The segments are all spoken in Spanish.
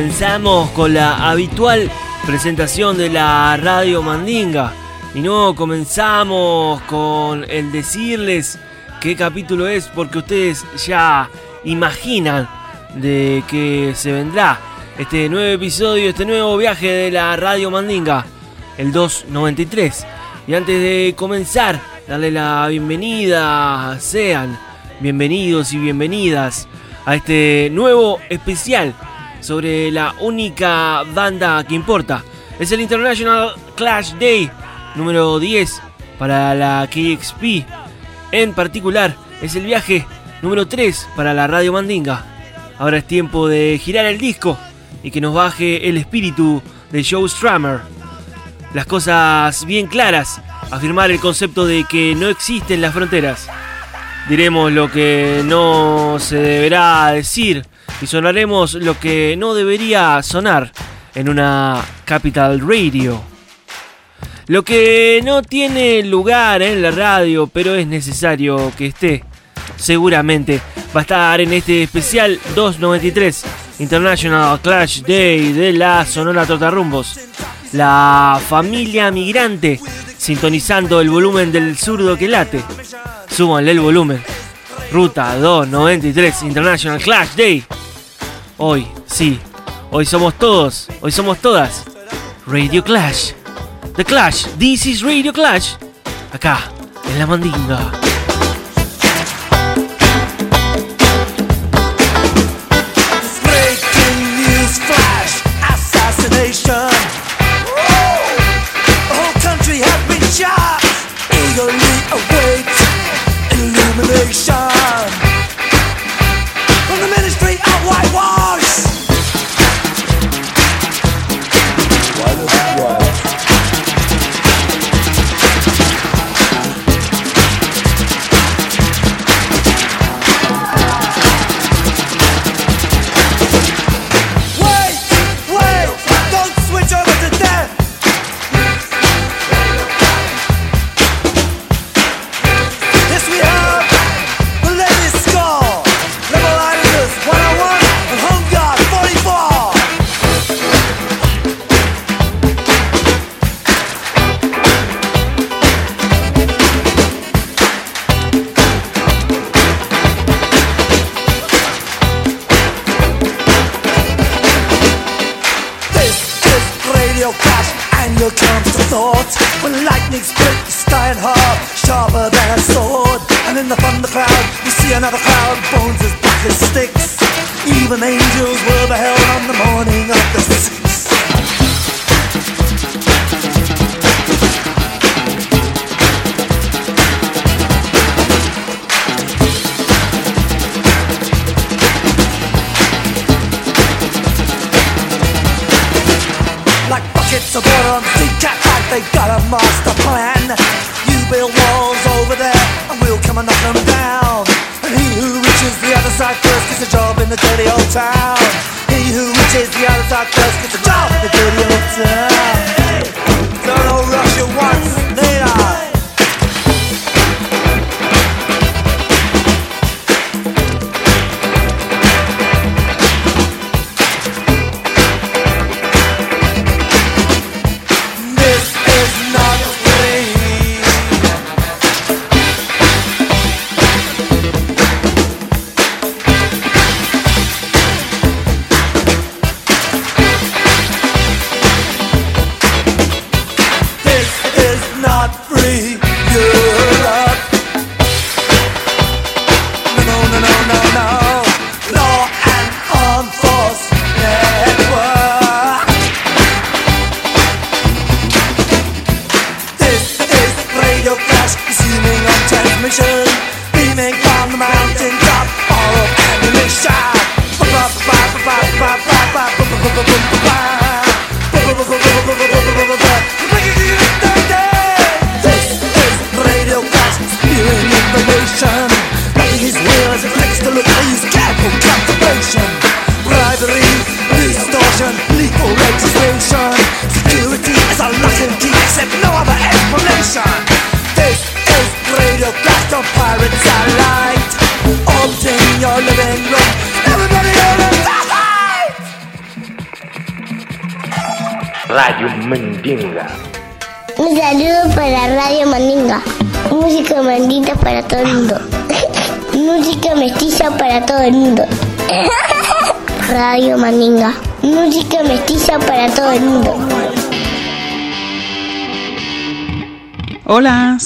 comenzamos con la habitual presentación de la Radio Mandinga. Y no comenzamos con el decirles qué capítulo es, porque ustedes ya imaginan de que se vendrá este nuevo episodio, este nuevo viaje de la Radio Mandinga, el 293. Y antes de comenzar, darle la bienvenida, sean bienvenidos y bienvenidas a este nuevo especial sobre la única banda que importa. Es el International Clash Day número 10 para la KXP. En particular, es el viaje número 3 para la Radio Mandinga. Ahora es tiempo de girar el disco y que nos baje el espíritu de Joe Strummer. Las cosas bien claras, afirmar el concepto de que no existen las fronteras. Diremos lo que no se deberá decir y sonaremos lo que no debería sonar en una Capital Radio. Lo que no tiene lugar en la radio, pero es necesario que esté, seguramente va a estar en este especial 293 International Clash Day de la Sonora Trotarrumbos. La familia migrante sintonizando el volumen del zurdo que late. Súbanle el volumen. Ruta 293 International Clash Day. Hoy, sí, hoy somos todos, hoy somos todas. Radio Clash. The Clash, this is Radio Clash. Acá, en la mandinga.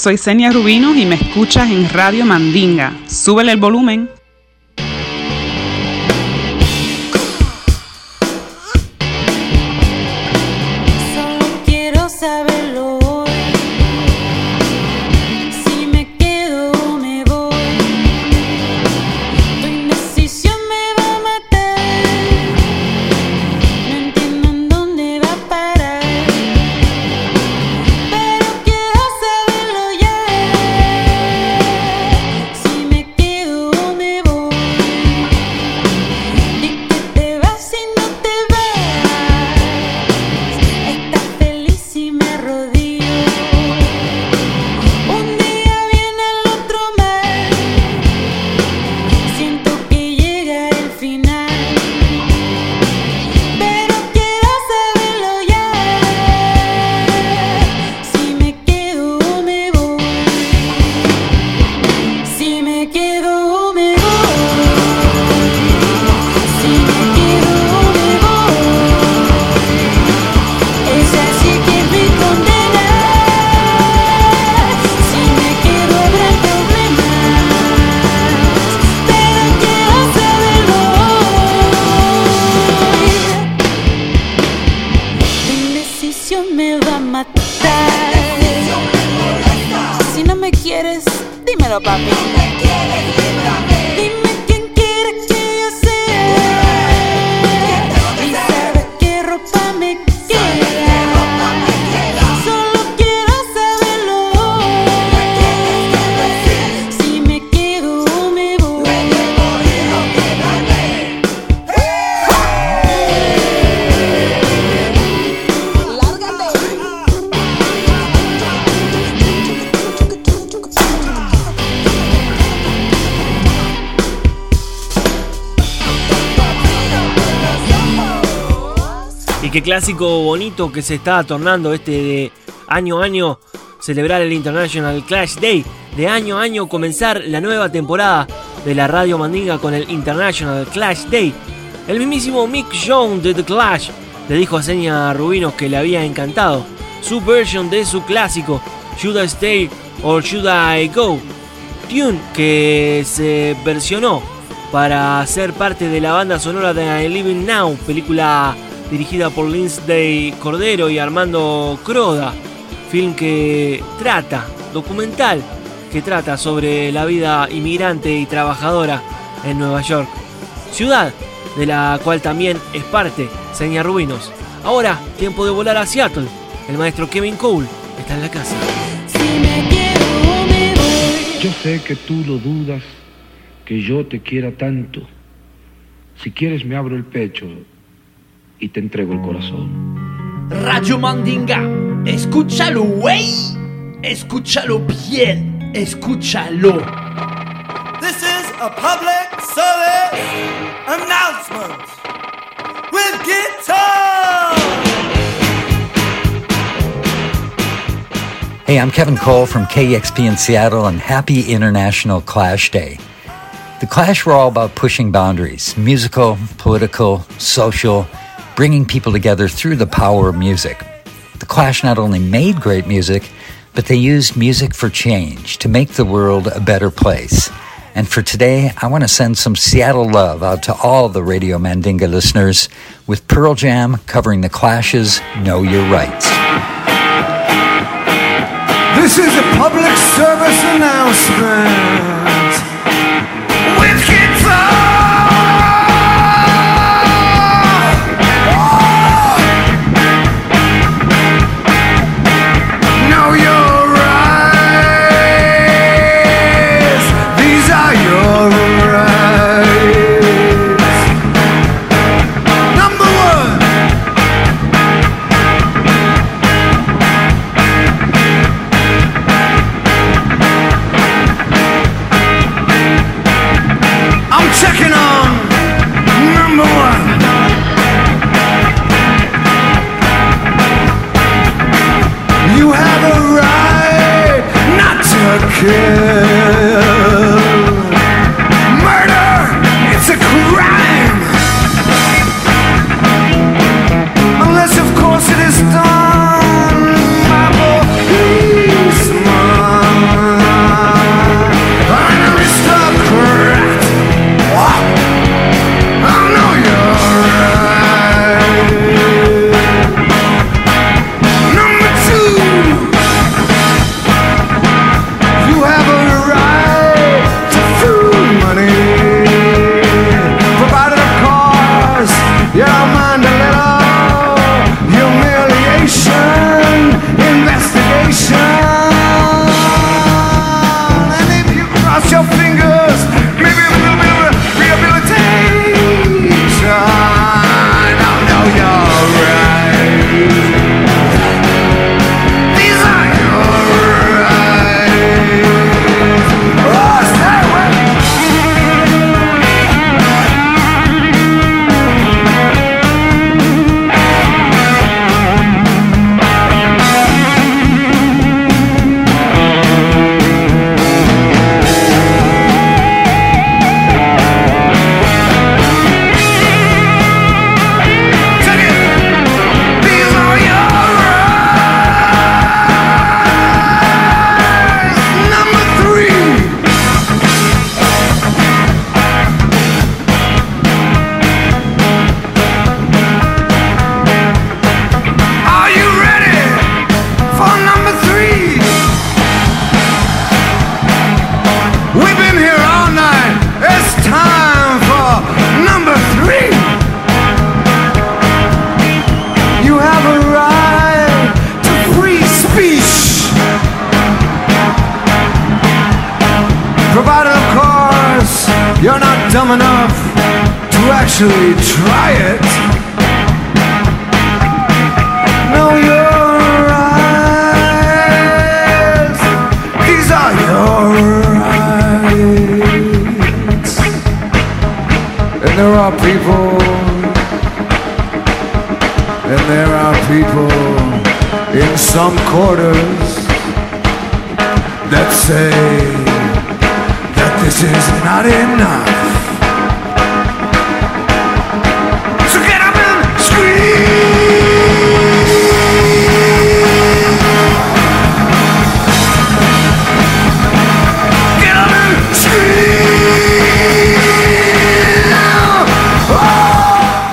Soy Senia Rubino y me escuchas en Radio Mandinga. Súbele el volumen. Qué clásico bonito que se está tornando este de año a año celebrar el International Clash Day. De año a año comenzar la nueva temporada de la Radio Mandinga con el International Clash Day. El mismísimo Mick Jones de The Clash le dijo a Seña Rubinos que le había encantado su versión de su clásico Should I Stay or Should I Go? Tune que se versionó para ser parte de la banda sonora de Living Now, película dirigida por Lindsay Cordero y Armando Croda, film que trata, documental, que trata sobre la vida inmigrante y trabajadora en Nueva York, ciudad de la cual también es parte Seña Rubinos. Ahora, tiempo de volar a Seattle. El maestro Kevin Cole está en la casa. Yo sé que tú lo dudas, que yo te quiera tanto. Si quieres me abro el pecho y te entrego el corazón. Radio Mandinga, escúchalo, güey. Escúchalo bien, escúchalo. This is a public service announcement with guitar. Hey, I'm Kevin Cole from KEXP in Seattle, and happy International Clash Day. The Clash were all about pushing boundaries musical, political, social, bringing people together through the power of music. The Clash not only made great music, but they used music for change to make the world a better place. And for today, I want to send some Seattle love out to all the Radio Mandinga listeners with Pearl Jam covering the Clash's Know Your Rights. This is a public service announcement.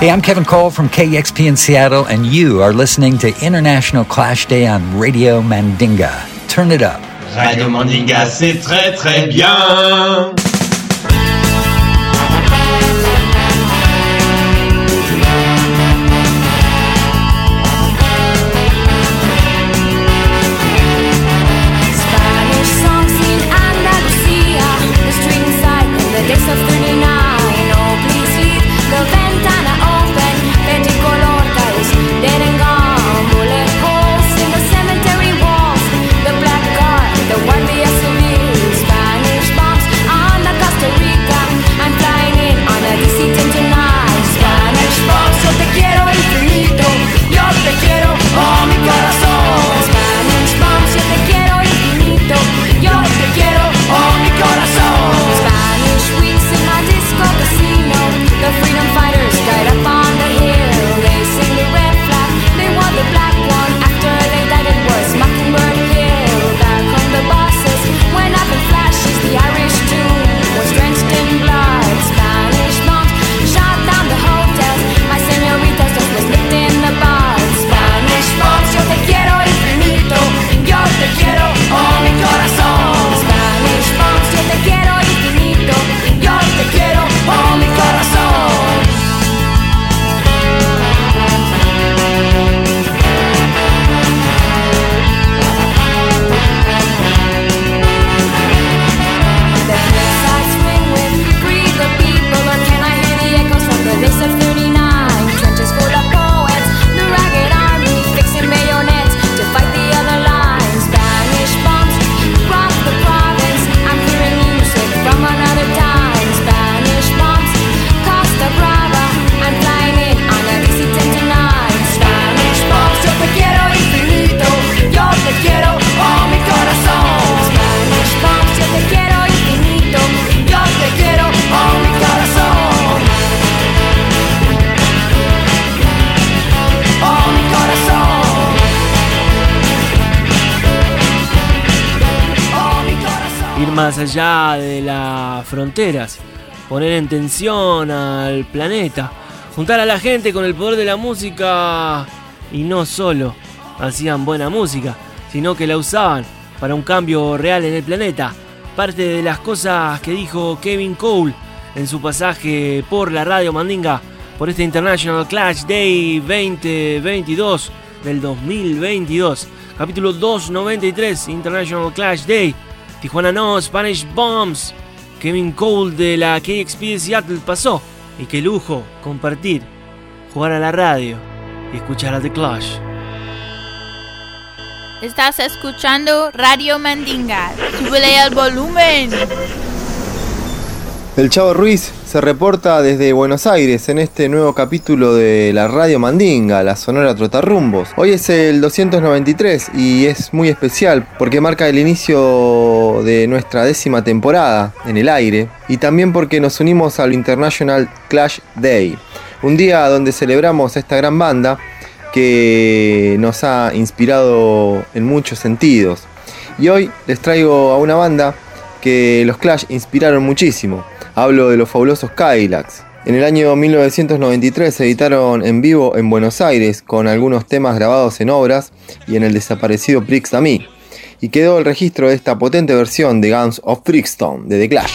Hey, I'm Kevin Cole from KXP in Seattle, and you are listening to International Clash Day on Radio Mandinga. Turn it up. Radio Mandinga, c'est très très bien. Allá de las fronteras, poner en tensión al planeta, juntar a la gente con el poder de la música y no solo hacían buena música, sino que la usaban para un cambio real en el planeta. Parte de las cosas que dijo Kevin Cole en su pasaje por la radio Mandinga por este International Clash Day 2022 del 2022. Capítulo 293, International Clash Day. Tijuana no, Spanish Bombs. Kevin Cole de la KXP de Seattle pasó. Y qué lujo compartir, jugar a la radio y escuchar a The Clash. Estás escuchando Radio Mandinga. Súbele al volumen. El Chavo Ruiz se reporta desde Buenos Aires en este nuevo capítulo de la Radio Mandinga, la Sonora Trotarrumbos. Hoy es el 293 y es muy especial porque marca el inicio de nuestra décima temporada en el aire y también porque nos unimos al International Clash Day, un día donde celebramos esta gran banda que nos ha inspirado en muchos sentidos. Y hoy les traigo a una banda que los Clash inspiraron muchísimo. Hablo de los fabulosos Cadillacs. En el año 1993 se editaron en vivo en Buenos Aires con algunos temas grabados en obras y en el desaparecido Prix Me. Y quedó el registro de esta potente versión de Guns of Brixton de The Clash.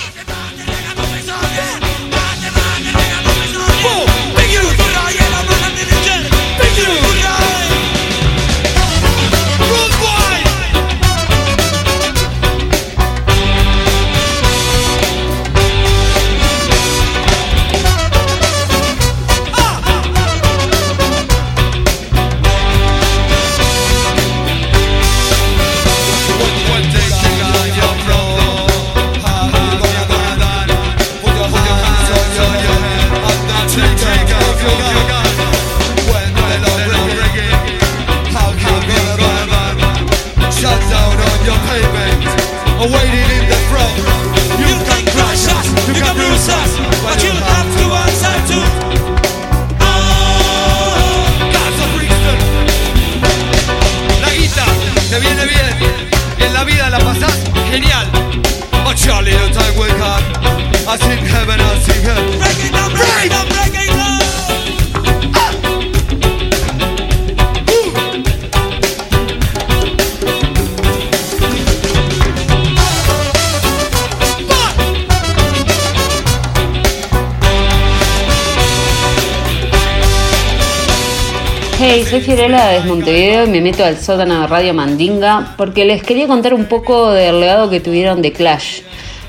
Hey, soy Fiorella desde Montevideo y me meto al sótano de Radio Mandinga porque les quería contar un poco del legado que tuvieron de Clash.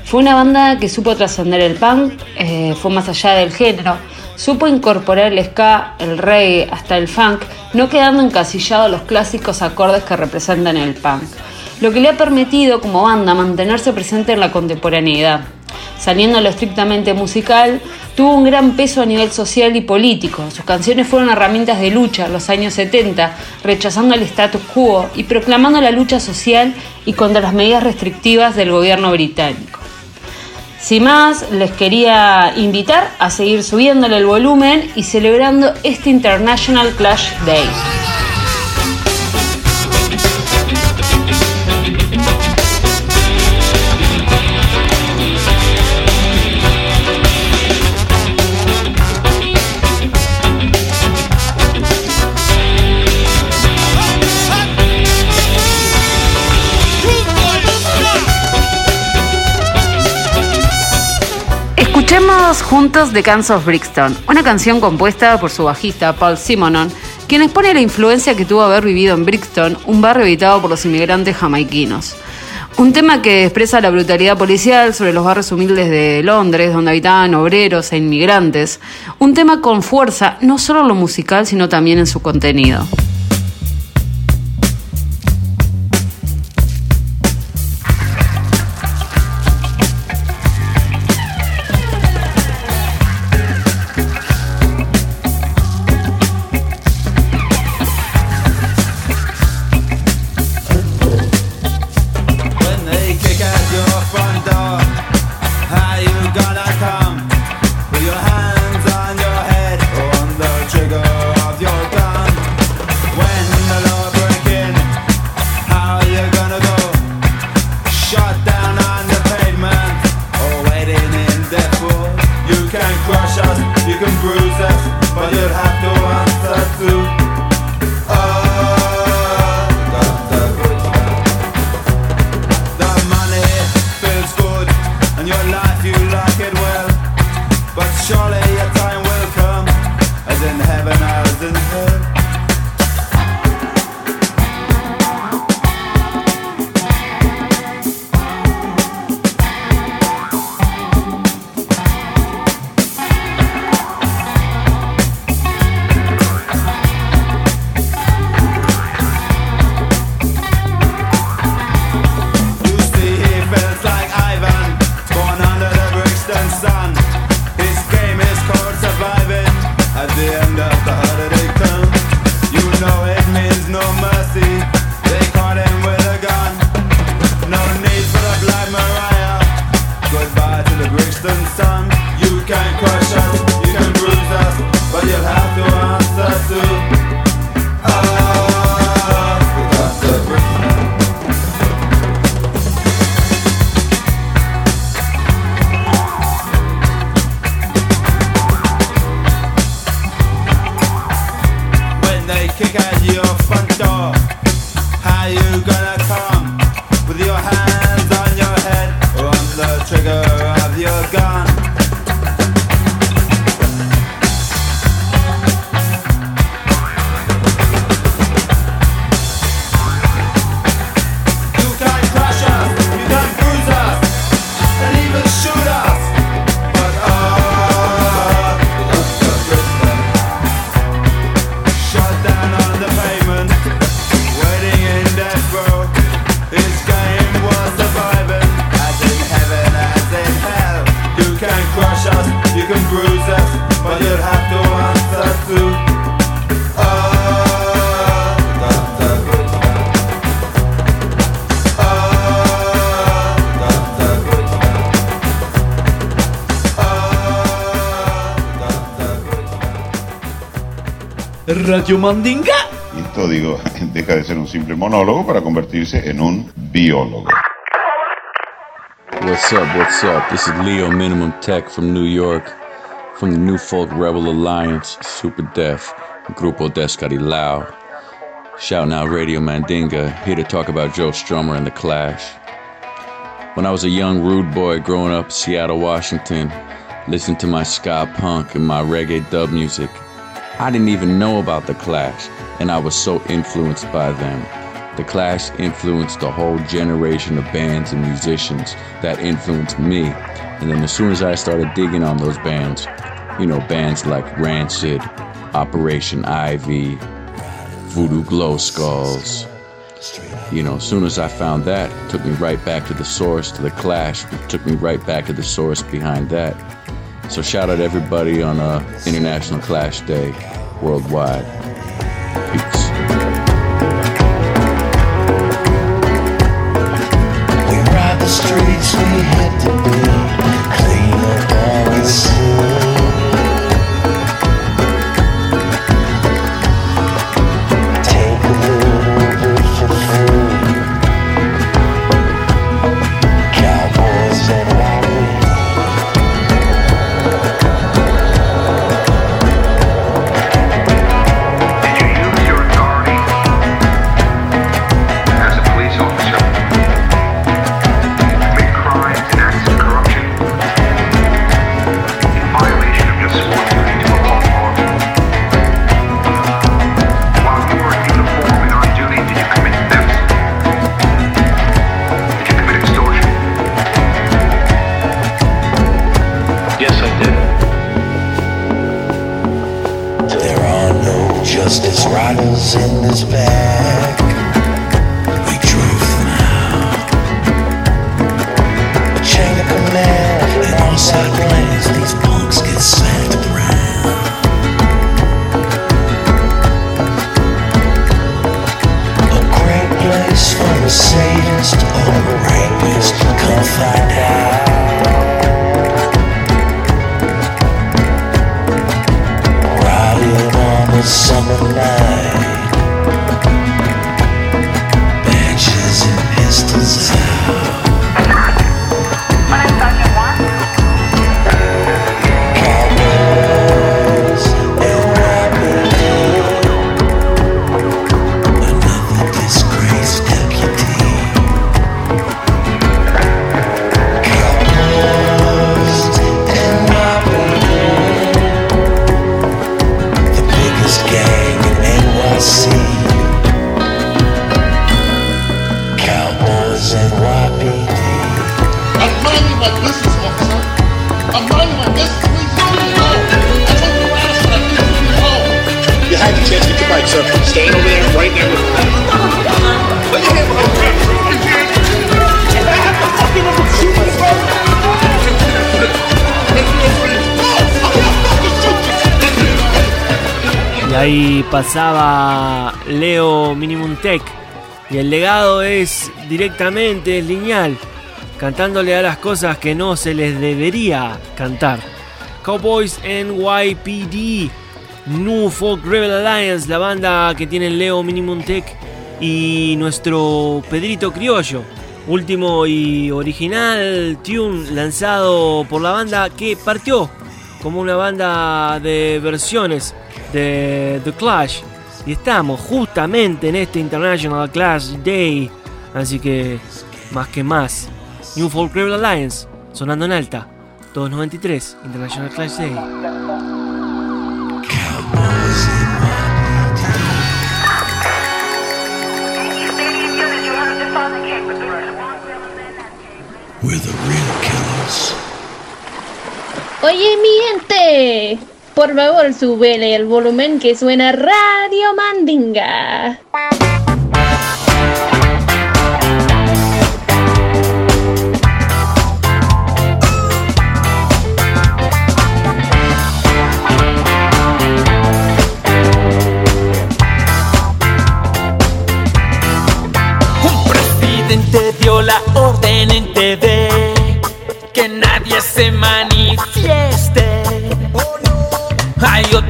Fue una banda que supo trascender el punk, eh, fue más allá del género, supo incorporar el ska, el reggae, hasta el funk, no quedando encasillados los clásicos acordes que representan el punk. Lo que le ha permitido como banda mantenerse presente en la contemporaneidad. Saliendo lo estrictamente musical, tuvo un gran peso a nivel social y político. Sus canciones fueron herramientas de lucha en los años 70, rechazando el status quo y proclamando la lucha social y contra las medidas restrictivas del gobierno británico. Sin más, les quería invitar a seguir subiéndole el volumen y celebrando este International Clash Day. Juntos The Guns of Brixton, una canción compuesta por su bajista Paul Simonon, quien expone la influencia que tuvo haber vivido en Brixton, un barrio habitado por los inmigrantes jamaiquinos. Un tema que expresa la brutalidad policial sobre los barrios humildes de Londres, donde habitaban obreros e inmigrantes. Un tema con fuerza, no solo en lo musical, sino también en su contenido. Radio Mandinga. Y esto, digo, deja de ser un simple monólogo para convertirse en un biólogo. What's up, what's up? This is Leo Minimum Tech from New York, from the New Folk Rebel Alliance, Super Def, Grupo Descarilao. Shouting out Radio Mandinga, here to talk about Joe Strummer and The Clash. When I was a young rude boy growing up in Seattle, Washington, listening to my ska punk and my reggae dub music, I didn't even know about The Clash, and I was so influenced by them. The Clash influenced a whole generation of bands and musicians that influenced me. And then as soon as I started digging on those bands, you know, bands like Rancid, Operation Ivy, Voodoo Glow Skulls, you know, as soon as I found that, it took me right back to the source, to the Clash, it took me right back to the source behind that. So shout out everybody on uh, International Clash Day worldwide. Peace. Pasaba Leo Minimum Tech. Y el legado es directamente, lineal, cantándole a las cosas que no se les debería cantar. Cowboys NYPD, New Folk Rebel Alliance, la banda que tiene Leo Minimum Tech y nuestro Pedrito Criollo. Último y original tune lanzado por la banda que partió como una banda de versiones de The Clash Y estamos justamente en este International Clash Day. Así que, más que más, New Folk Rebel Alliance, sonando en alta. 293, International Clash Day. We're the real killers. Oye, mi gente, por favor, súbele el volumen que suena Radio Mandinga.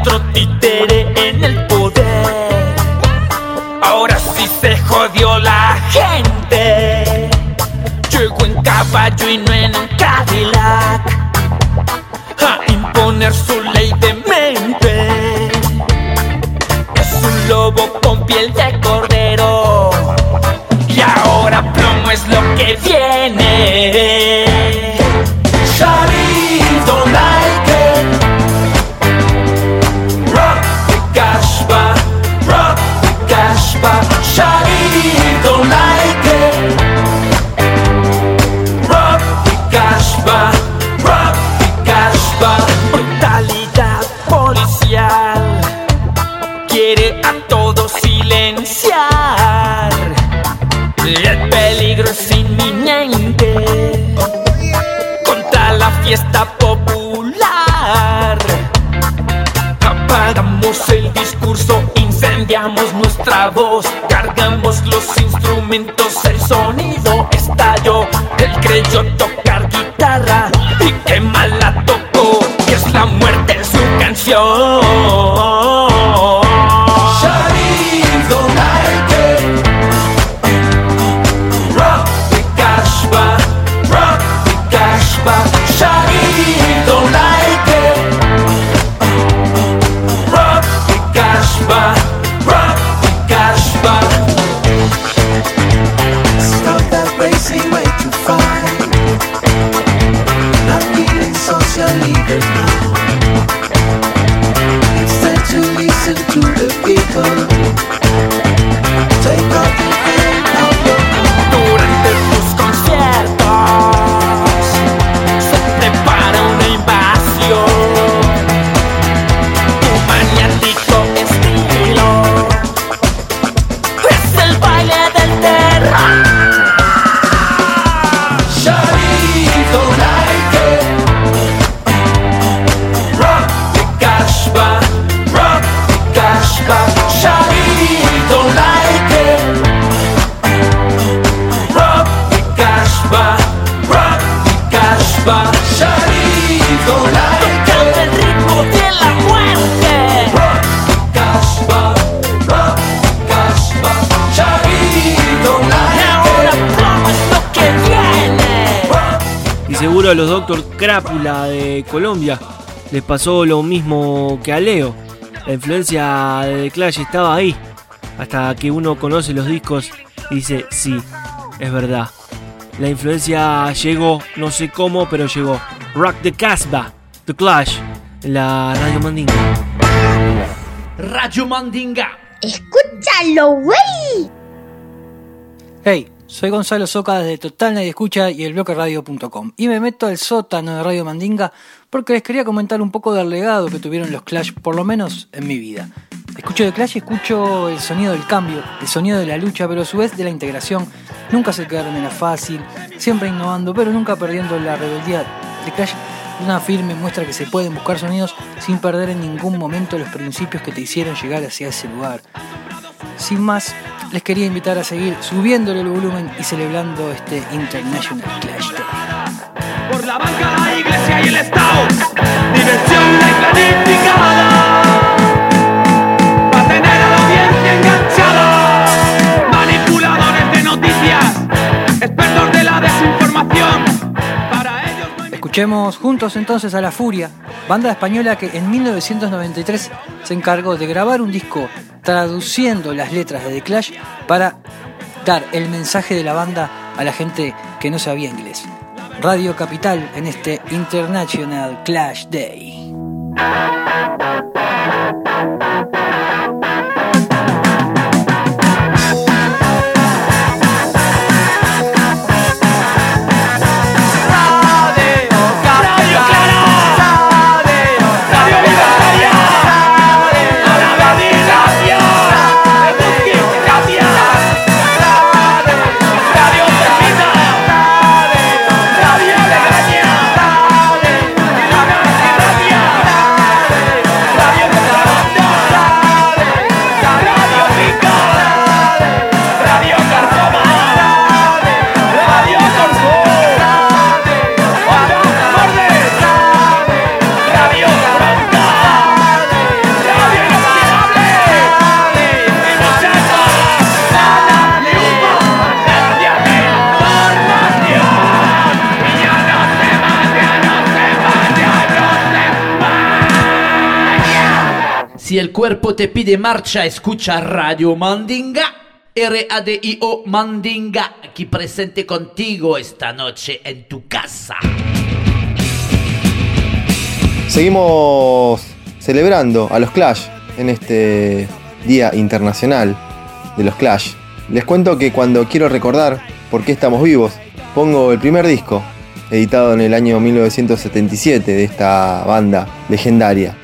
otro. El sonido estalló. Él creyó tocar guitarra y qué mal la tocó, y es la muerte en su canción. Crápula de Colombia les pasó lo mismo que a Leo. La influencia de The Clash estaba ahí. Hasta que uno conoce los discos y dice, sí, es verdad. La influencia llegó, no sé cómo, pero llegó. Rock the Casbah, The Clash, en la Radio Mandinga. Radio Mandinga. ¡Escúchalo, güey! Hey, soy Gonzalo Soca desde Total Nadie Escucha y el radio.com y me meto al sótano de Radio Mandinga porque les quería comentar un poco del legado que tuvieron los Clash, por lo menos en mi vida. Escucho de Clash y escucho el sonido del cambio, el sonido de la lucha, pero a su vez de la integración. Nunca se quedaron en la fácil, siempre innovando, pero nunca perdiendo la rebeldía. The Clash una firme muestra que se pueden buscar sonidos sin perder en ningún momento los principios que te hicieron llegar hacia ese lugar. Sin más, les quería invitar a seguir subiéndole el volumen y celebrando este International Clash Day. Por la banca, la iglesia y el Estado. Diversión planificada. Escuchemos juntos entonces a La Furia banda española que en 1993 se encargó de grabar un disco traduciendo las letras de The Clash para dar el mensaje de la banda a la gente que no sabía inglés. Radio Capital en este International Clash Day. Si el cuerpo te pide marcha, escucha Radio Mandinga. R-A-D-I-O Mandinga, aquí presente contigo esta noche en tu casa. Seguimos celebrando a los Clash en este Día Internacional de los Clash. Les cuento que cuando quiero recordar por qué estamos vivos, pongo el primer disco, editado en el año 1977 de esta banda legendaria.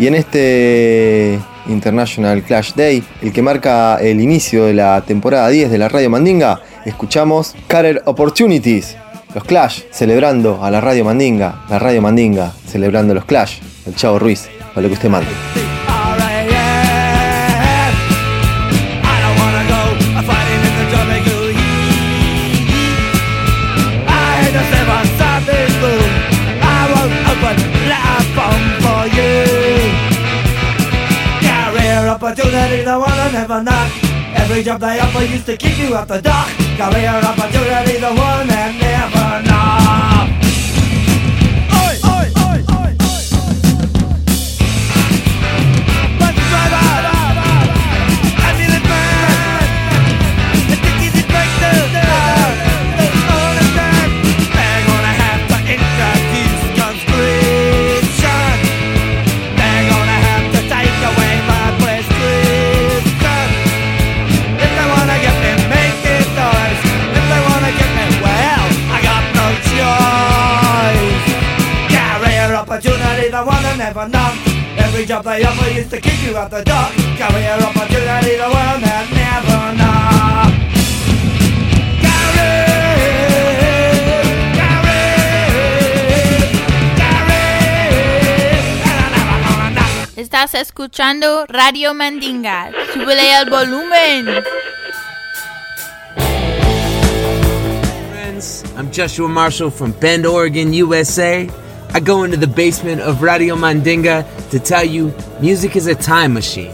Y en este International Clash Day, el que marca el inicio de la temporada 10 de la Radio Mandinga, escuchamos Career Opportunities, los Clash, celebrando a la Radio Mandinga, la Radio Mandinga, celebrando los Clash, el Chavo Ruiz, para lo que usted mande. Opportunity, the one I never knock. Every job they offer used to kick you out the dock. Career opportunity, the one that never knock. Job they offer used to kick you out the door. Career opportunity, the one that never knock. Estás escuchando Radio Mandinga. Súbele el volumen. friends. I'm Joshua Marshall from Bend, Oregon, USA. I go into the basement of Radio Mandinga to tell you music is a time machine.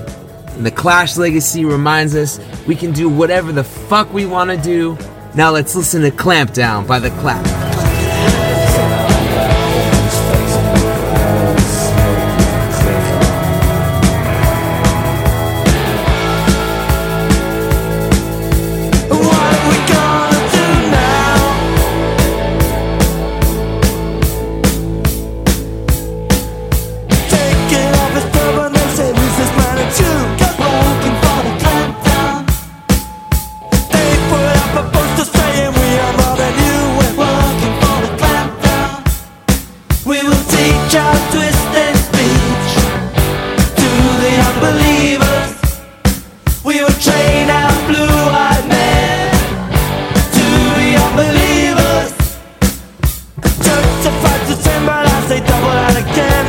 And the Clash legacy reminds us we can do whatever the fuck we want to do. Now let's listen to Clampdown by the Clash. they double out again.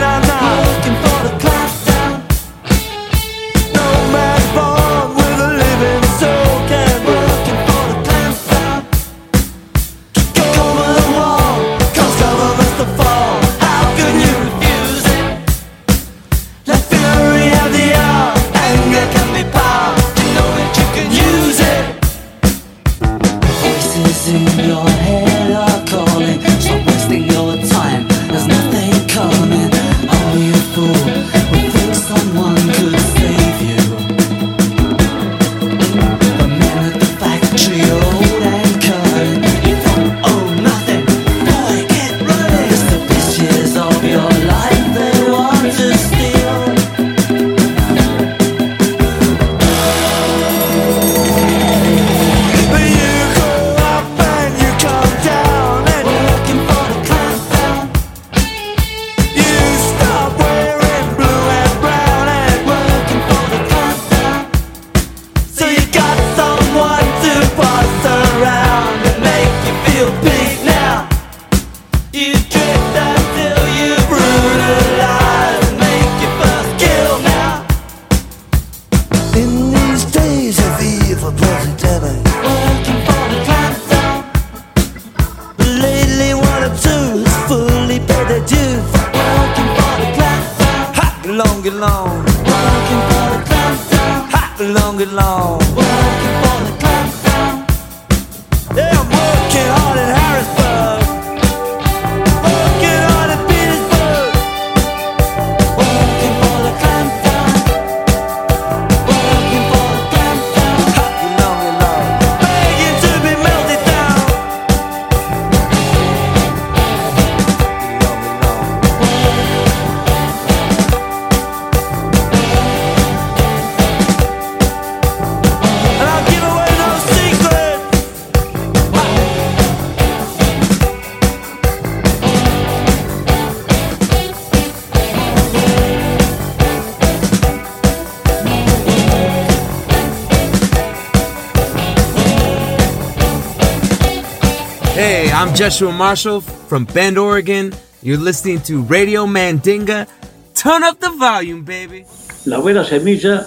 Joshua Marshall from Bend, Oregon. You're listening to Radio Mandinga. Turn up the volume, baby. La buena semilla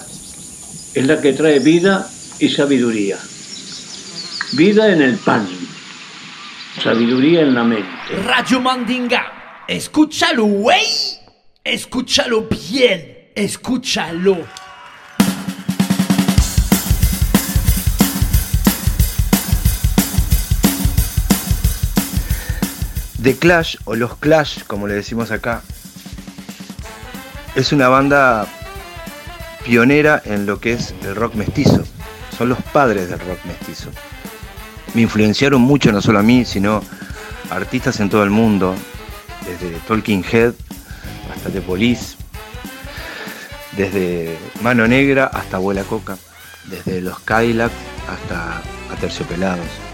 es la que trae vida y sabiduría. Vida en el pan, sabiduría en la mente. Radio Mandinga. Escúchalo, güey. Escúchalo bien. Escúchalo. The Clash, o los Clash, como le decimos acá, es una banda pionera en lo que es el rock mestizo. Son los padres del rock mestizo. Me influenciaron mucho, no solo a mí, sino artistas en todo el mundo, desde Talking Head hasta The Police, desde Mano Negra hasta Abuela Coca, desde los Cadillac hasta Aterciopelados.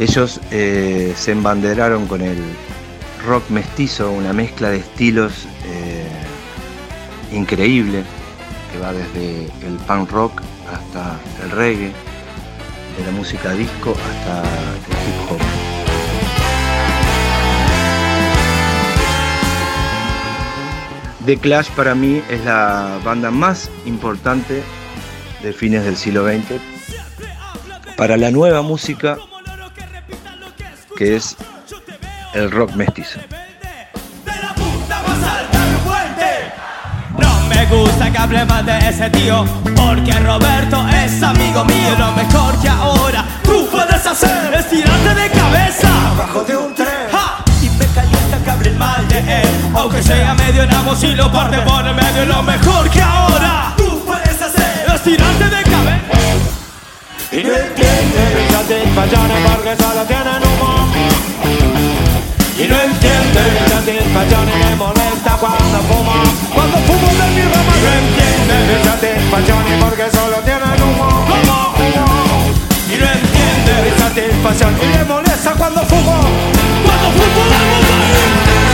Ellos eh, se embanderaron con el rock mestizo, una mezcla de estilos eh, increíble, que va desde el punk rock hasta el reggae, de la música disco hasta el hip hop. The Clash para mí es la banda más importante de fines del siglo XX para la nueva música que es el rock mestizo. No me gusta que hable mal de ese tío, porque Roberto es amigo mío. Lo mejor que ahora tú puedes hacer es tirarte de cabeza abajo de un tren. ¡Ja! Y me calienta que hablen mal de él, aunque sea medio nabo si lo parte por el medio. Lo mejor que ahora tú puedes hacer es tirarte de cabeza. Y no entiende las satisfacciones porque solo tienen humo. Y no entiende las satisfacciones me molesta cuando fumo. Cuando fumo de mi rama. Y no entiende las satisfacciones porque solo tienen humo. Humo. Y no entiende las satisfacciones y le molesta cuando fumo. Cuando fumo de mi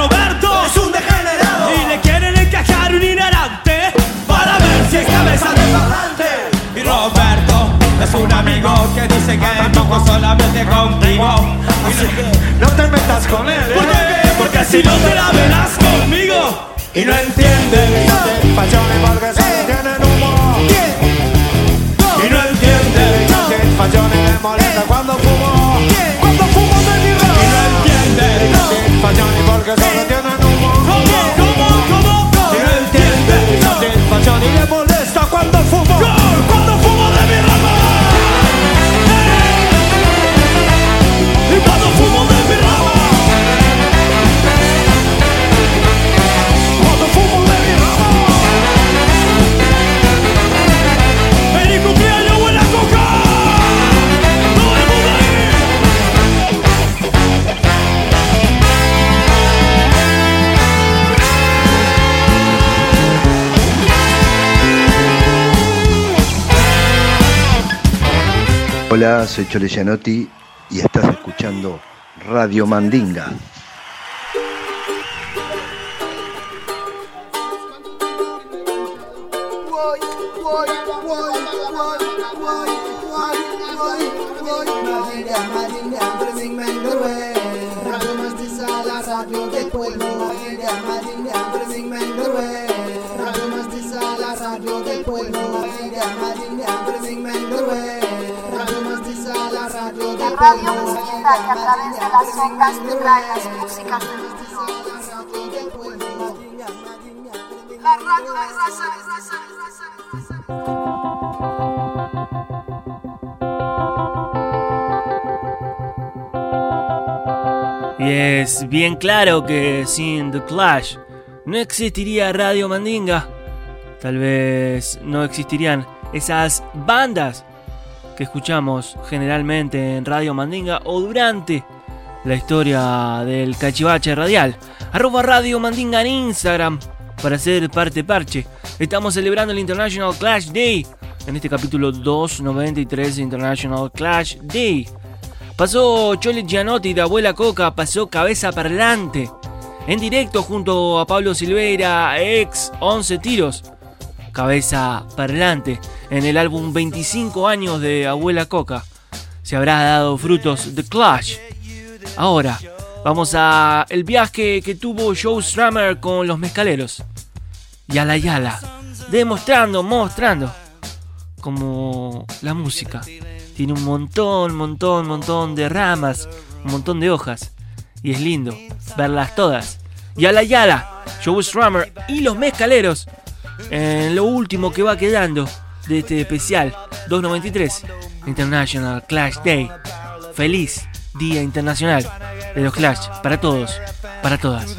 Roberto es un degenerado y le quieren encajar un inherente para ver si es cabeza de parlante. Y Roberto es un amigo que dice que toco solamente contigo. Así que no te metas con él. ¿Por qué? Porque si no te la verás conmigo. Y no entiende mis satisfacciones porque solo tienen humo. Y no entiende mis satisfacciones y le molesta cuando Hola, soy Chole Gianotti y estás escuchando Radio Mandinga. Radio musical que a través de las ondas te trae las músicas del mundo. La radio de raza, Y es bien claro que sin The Clash no existiría Radio Mandinga. Tal vez no existirían esas bandas que escuchamos generalmente en Radio Mandinga o durante la historia del cachivache radial. Arroba Radio Mandinga en Instagram para ser parte parche. Estamos celebrando el International Clash Day en este capítulo 293 de International Clash Day. Pasó Chole Gianotti de Abuela Coca, pasó Cabeza Parlante. En directo junto a Pablo Silveira, ex 11 tiros. Cabeza Parlante en el álbum 25 años de Abuela Coca. Se habrá dado frutos The Clash. Ahora, vamos a el viaje que tuvo Joe Strummer con los mezcaleros. Yala Yala. Demostrando, mostrando como la música tiene un montón, montón, montón de ramas, un montón de hojas. Y es lindo verlas todas. Yala Yala, Joe Strummer y los mezcaleros en lo último que va quedando de este especial 293 International Clash Day. Feliz Día Internacional de los Clash para todos, para todas.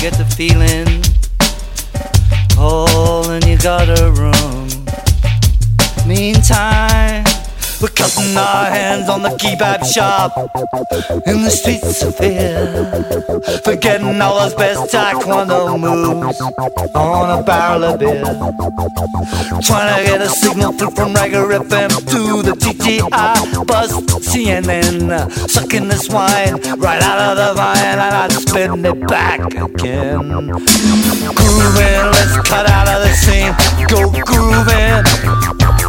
get the feeling. Hole in your gutter room. Meantime we're cutting our hands on the kebab shop in the streets of fear. Forgetting all those best taekwondo moves on a barrel of beer. Trying to get a signal through from Rager FM to the TGI buzz CNN. Sucking this wine right out of the vine and I'd spin it back again. Grooving, let's cut out of the scene. Go grooving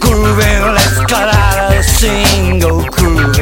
grooving, let's cut out a single groove.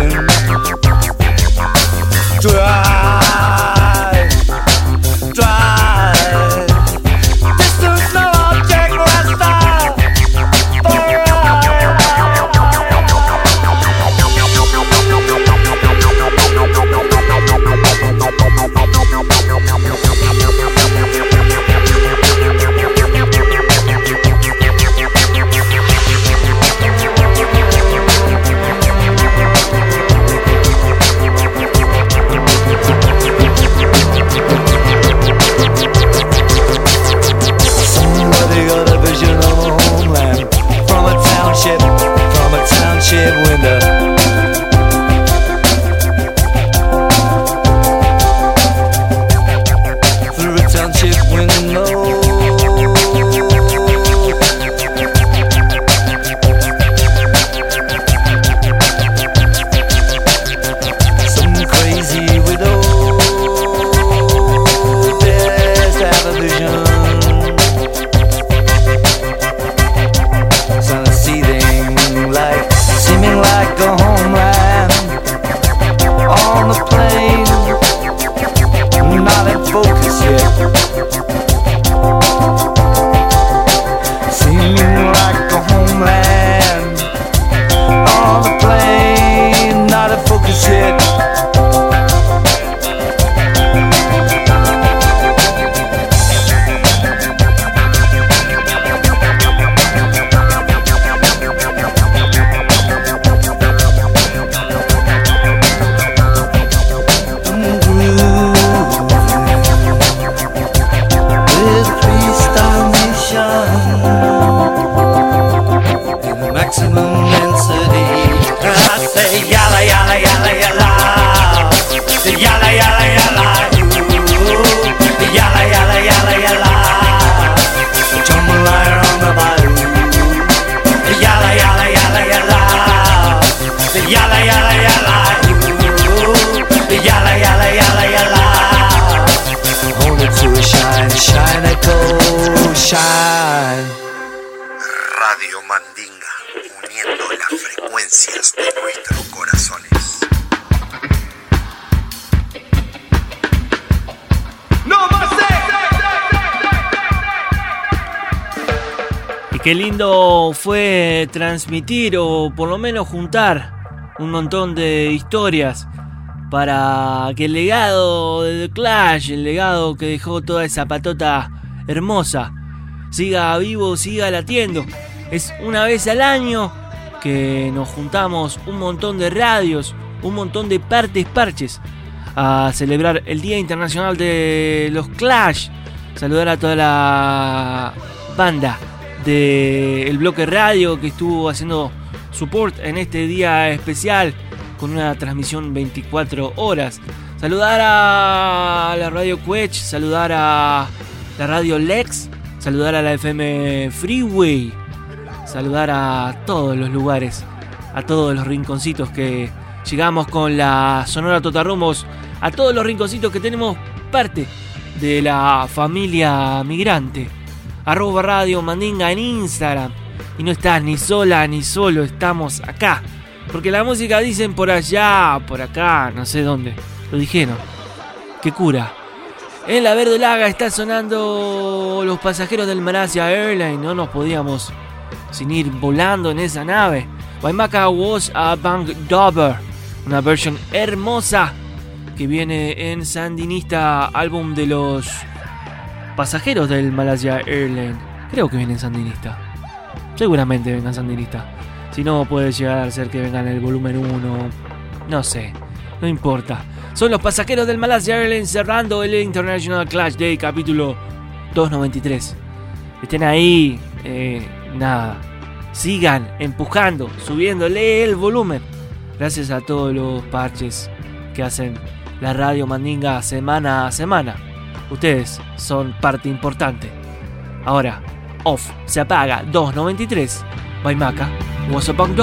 Transmitir o por lo menos juntar un montón de historias para que el legado de Clash, el legado que dejó toda esa patota hermosa, siga vivo, siga latiendo. Es una vez al año que nos juntamos un montón de radios, un montón de partes parches a celebrar el Día Internacional de los Clash. Saludar a toda la banda del bloque radio que estuvo haciendo support en este día especial con una transmisión 24 horas. Saludar a la radio Quech, saludar a la radio Lex, saludar a la FM Freeway, saludar a todos los lugares, a todos los rinconcitos que llegamos con la Sonora Totarrumos, a todos los rinconcitos que tenemos parte de la familia migrante. Arroba Radio Mandinga en Instagram. Y no estás ni sola ni solo, estamos acá. Porque la música dicen por allá, por acá, no sé dónde. Lo dijeron. Qué cura. En la Verde Laga está sonando los pasajeros del Malasia Airlines. No nos podíamos sin ir volando en esa nave. Waimaka was a Bank Dover. Una versión hermosa que viene en Sandinista, álbum de los pasajeros del Malasia Airlines. Creo que viene en Sandinista. Seguramente vengan Sandinista. Si no, puede llegar a ser que vengan en el volumen 1. No sé. No importa. Son los pasajeros del Malasia Airlines cerrando el International Clash Day capítulo 293. Estén ahí. eh, nada. Sigan empujando, subiéndole el volumen. Gracias a todos los parches que hacen la radio Mandinga semana a semana. Ustedes son parte importante. Ahora, off, se apaga 293. Maca was a Bang